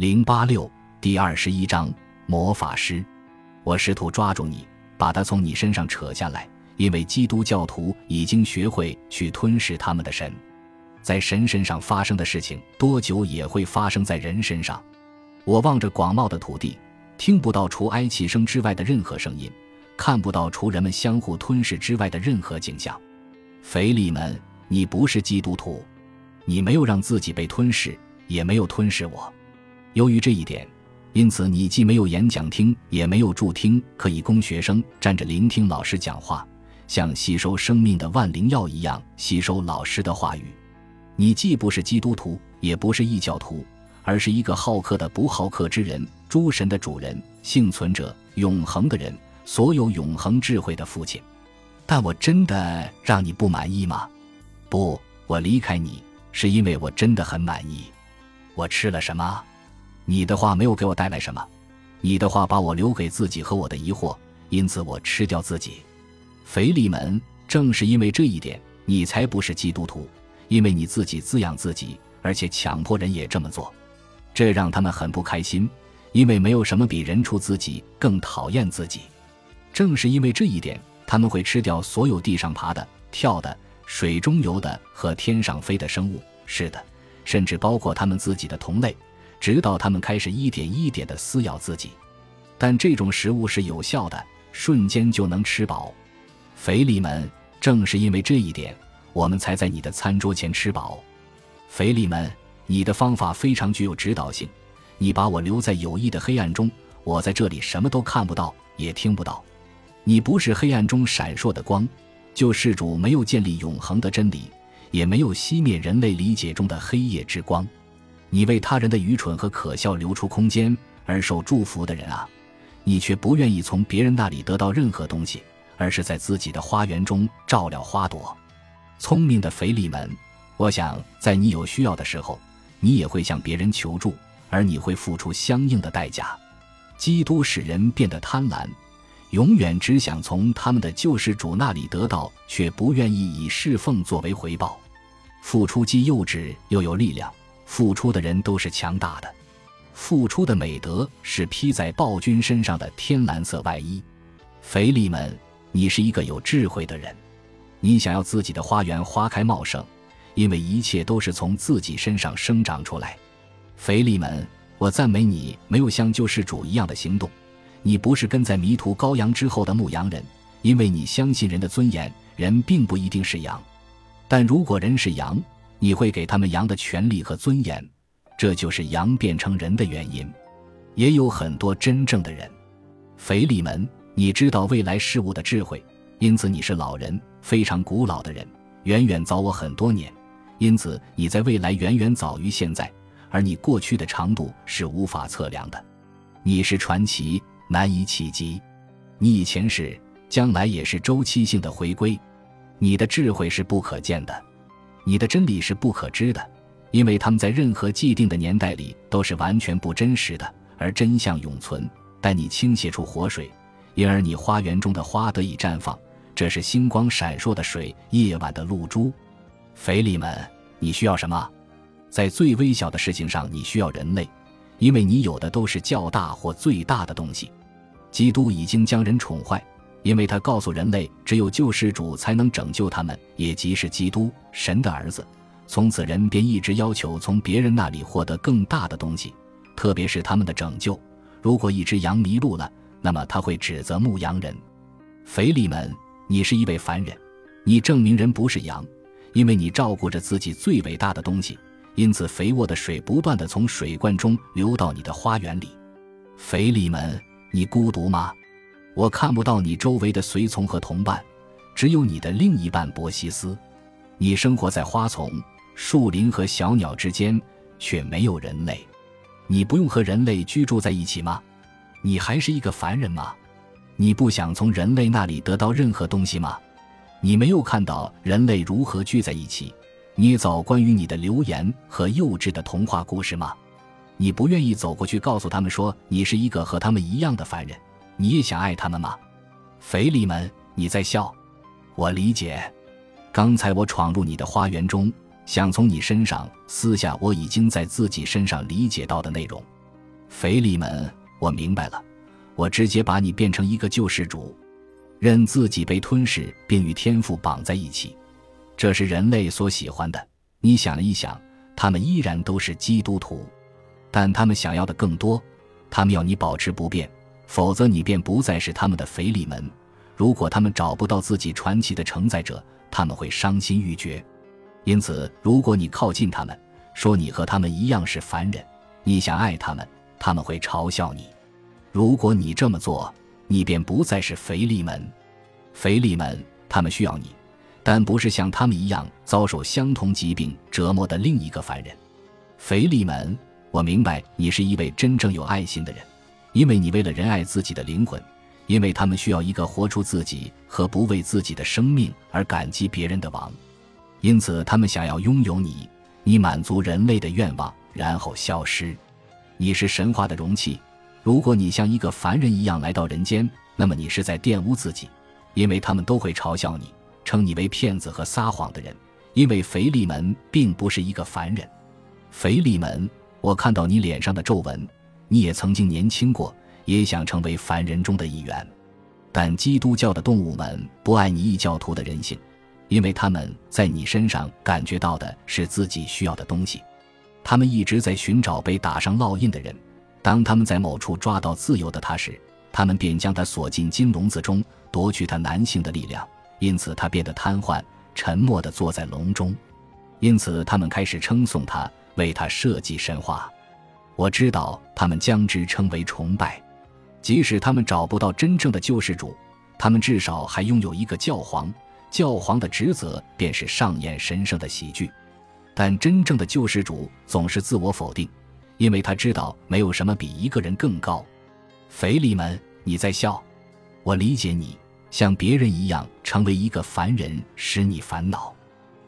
零八六第二十一章魔法师。我试图抓住你，把它从你身上扯下来，因为基督教徒已经学会去吞噬他们的神。在神身上发生的事情，多久也会发生在人身上。我望着广袤的土地，听不到除哀泣声之外的任何声音，看不到除人们相互吞噬之外的任何景象。腓力门，你不是基督徒，你没有让自己被吞噬，也没有吞噬我。由于这一点，因此你既没有演讲厅，也没有助听可以供学生站着聆听老师讲话，像吸收生命的万灵药一样吸收老师的话语。你既不是基督徒，也不是异教徒，而是一个好客的不好客之人，诸神的主人，幸存者，永恒的人，所有永恒智慧的父亲。但我真的让你不满意吗？不，我离开你是因为我真的很满意。我吃了什么？你的话没有给我带来什么，你的话把我留给自己和我的疑惑，因此我吃掉自己。腓利门，正是因为这一点，你才不是基督徒，因为你自己滋养自己，而且强迫人也这么做，这让他们很不开心，因为没有什么比人畜自己更讨厌自己。正是因为这一点，他们会吃掉所有地上爬的、跳的、水中游的和天上飞的生物，是的，甚至包括他们自己的同类。直到他们开始一点一点地撕咬自己，但这种食物是有效的，瞬间就能吃饱。肥力们，正是因为这一点，我们才在你的餐桌前吃饱。肥力们，你的方法非常具有指导性。你把我留在有益的黑暗中，我在这里什么都看不到，也听不到。你不是黑暗中闪烁的光，救世主没有建立永恒的真理，也没有熄灭人类理解中的黑夜之光。你为他人的愚蠢和可笑留出空间而受祝福的人啊，你却不愿意从别人那里得到任何东西，而是在自己的花园中照料花朵。聪明的腓力门，我想在你有需要的时候，你也会向别人求助，而你会付出相应的代价。基督使人变得贪婪，永远只想从他们的救世主那里得到，却不愿意以侍奉作为回报。付出既幼稚又有力量。付出的人都是强大的，付出的美德是披在暴君身上的天蓝色外衣。腓力们，你是一个有智慧的人，你想要自己的花园花开茂盛，因为一切都是从自己身上生长出来。腓力们，我赞美你没有像救世主一样的行动，你不是跟在迷途羔羊之后的牧羊人，因为你相信人的尊严，人并不一定是羊，但如果人是羊。你会给他们羊的权利和尊严，这就是羊变成人的原因。也有很多真正的人，腓力门，你知道未来事物的智慧，因此你是老人，非常古老的人，远远早我很多年，因此你在未来远远早于现在，而你过去的长度是无法测量的。你是传奇，难以企及。你以前是，将来也是周期性的回归。你的智慧是不可见的。你的真理是不可知的，因为他们在任何既定的年代里都是完全不真实的，而真相永存。但你倾泻出活水，因而你花园中的花得以绽放。这是星光闪烁的水，夜晚的露珠。肥力们，你需要什么？在最微小的事情上，你需要人类，因为你有的都是较大或最大的东西。基督已经将人宠坏。因为他告诉人类，只有救世主才能拯救他们，也即是基督，神的儿子。从此，人便一直要求从别人那里获得更大的东西，特别是他们的拯救。如果一只羊迷路了，那么他会指责牧羊人。腓力门，你是一位凡人，你证明人不是羊，因为你照顾着自己最伟大的东西，因此肥沃的水不断的从水罐中流到你的花园里。腓力门，你孤独吗？我看不到你周围的随从和同伴，只有你的另一半博西斯。你生活在花丛、树林和小鸟之间，却没有人类。你不用和人类居住在一起吗？你还是一个凡人吗？你不想从人类那里得到任何东西吗？你没有看到人类如何聚在一起，捏造关于你的流言和幼稚的童话故事吗？你不愿意走过去告诉他们说你是一个和他们一样的凡人。你也想爱他们吗，腓力们？你在笑，我理解。刚才我闯入你的花园中，想从你身上撕下我已经在自己身上理解到的内容。腓利门，我明白了，我直接把你变成一个救世主，任自己被吞噬，并与天赋绑在一起，这是人类所喜欢的。你想了一想，他们依然都是基督徒，但他们想要的更多，他们要你保持不变，否则你便不再是他们的腓利门。如果他们找不到自己传奇的承载者，他们会伤心欲绝。因此，如果你靠近他们，说你和他们一样是凡人，你想爱他们，他们会嘲笑你。如果你这么做，你便不再是腓利门。腓利门，他们需要你，但不是像他们一样遭受相同疾病折磨的另一个凡人。腓利门，我明白你是一位真正有爱心的人，因为你为了仁爱自己的灵魂，因为他们需要一个活出自己和不为自己的生命而感激别人的王。因此，他们想要拥有你，你满足人类的愿望，然后消失。你是神话的容器。如果你像一个凡人一样来到人间，那么你是在玷污自己，因为他们都会嘲笑你，称你为骗子和撒谎的人。因为腓力门并不是一个凡人。腓力门，我看到你脸上的皱纹，你也曾经年轻过，也想成为凡人中的一员。但基督教的动物们不爱你异教徒的人性。因为他们在你身上感觉到的是自己需要的东西，他们一直在寻找被打上烙印的人。当他们在某处抓到自由的他时，他们便将他锁进金笼子中，夺去他男性的力量。因此，他变得瘫痪，沉默地坐在笼中。因此，他们开始称颂他，为他设计神话。我知道他们将之称为崇拜。即使他们找不到真正的救世主，他们至少还拥有一个教皇。教皇的职责便是上演神圣的喜剧，但真正的救世主总是自我否定，因为他知道没有什么比一个人更高。腓利门，你在笑？我理解你，像别人一样成为一个凡人使你烦恼，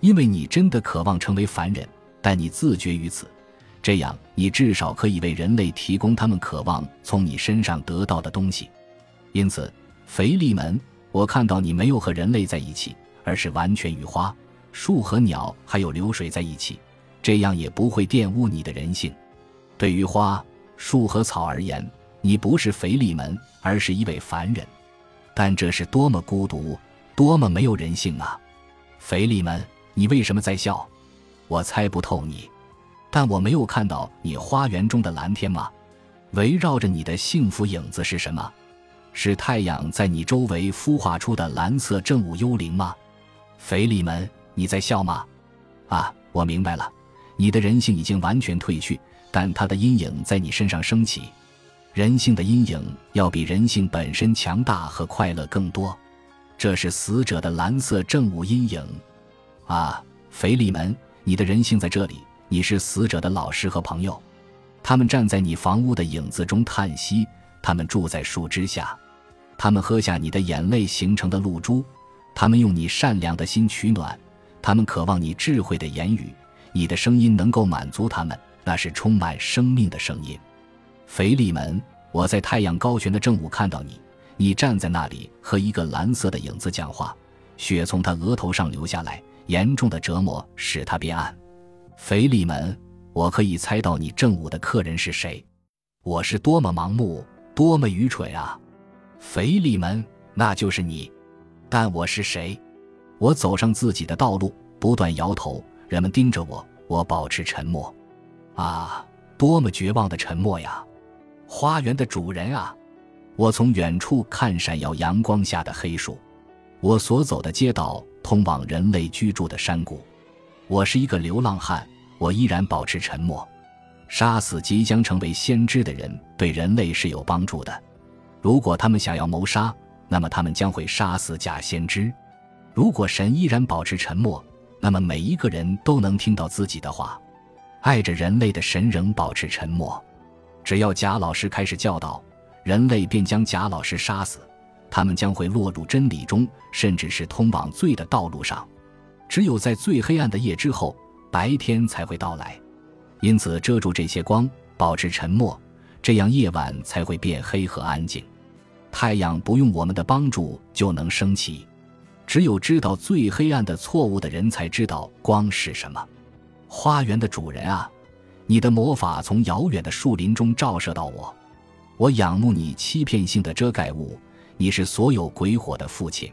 因为你真的渴望成为凡人，但你自觉于此，这样你至少可以为人类提供他们渴望从你身上得到的东西。因此，腓力门。我看到你没有和人类在一起，而是完全与花、树和鸟还有流水在一起，这样也不会玷污你的人性。对于花、树和草而言，你不是腓力门，而是一位凡人。但这是多么孤独，多么没有人性啊！腓力门，你为什么在笑？我猜不透你，但我没有看到你花园中的蓝天吗？围绕着你的幸福影子是什么？是太阳在你周围孵化出的蓝色正午幽灵吗？腓利门，你在笑吗？啊，我明白了，你的人性已经完全褪去，但它的阴影在你身上升起。人性的阴影要比人性本身强大和快乐更多。这是死者的蓝色正午阴影。啊，腓利门，你的人性在这里。你是死者的老师和朋友，他们站在你房屋的影子中叹息，他们住在树枝下。他们喝下你的眼泪形成的露珠，他们用你善良的心取暖，他们渴望你智慧的言语，你的声音能够满足他们，那是充满生命的声音。腓利门，我在太阳高悬的正午看到你，你站在那里和一个蓝色的影子讲话，血从他额头上流下来，严重的折磨使他变暗。腓力门，我可以猜到你正午的客人是谁，我是多么盲目，多么愚蠢啊！腓力门，那就是你，但我是谁？我走上自己的道路，不断摇头。人们盯着我，我保持沉默。啊，多么绝望的沉默呀！花园的主人啊！我从远处看闪耀阳光下的黑树，我所走的街道通往人类居住的山谷。我是一个流浪汉，我依然保持沉默。杀死即将成为先知的人，对人类是有帮助的。如果他们想要谋杀，那么他们将会杀死假先知。如果神依然保持沉默，那么每一个人都能听到自己的话。爱着人类的神仍保持沉默。只要贾老师开始教导，人类便将贾老师杀死。他们将会落入真理中，甚至是通往罪的道路上。只有在最黑暗的夜之后，白天才会到来。因此，遮住这些光，保持沉默，这样夜晚才会变黑和安静。太阳不用我们的帮助就能升起，只有知道最黑暗的错误的人才知道光是什么。花园的主人啊，你的魔法从遥远的树林中照射到我，我仰慕你欺骗性的遮盖物。你是所有鬼火的父亲。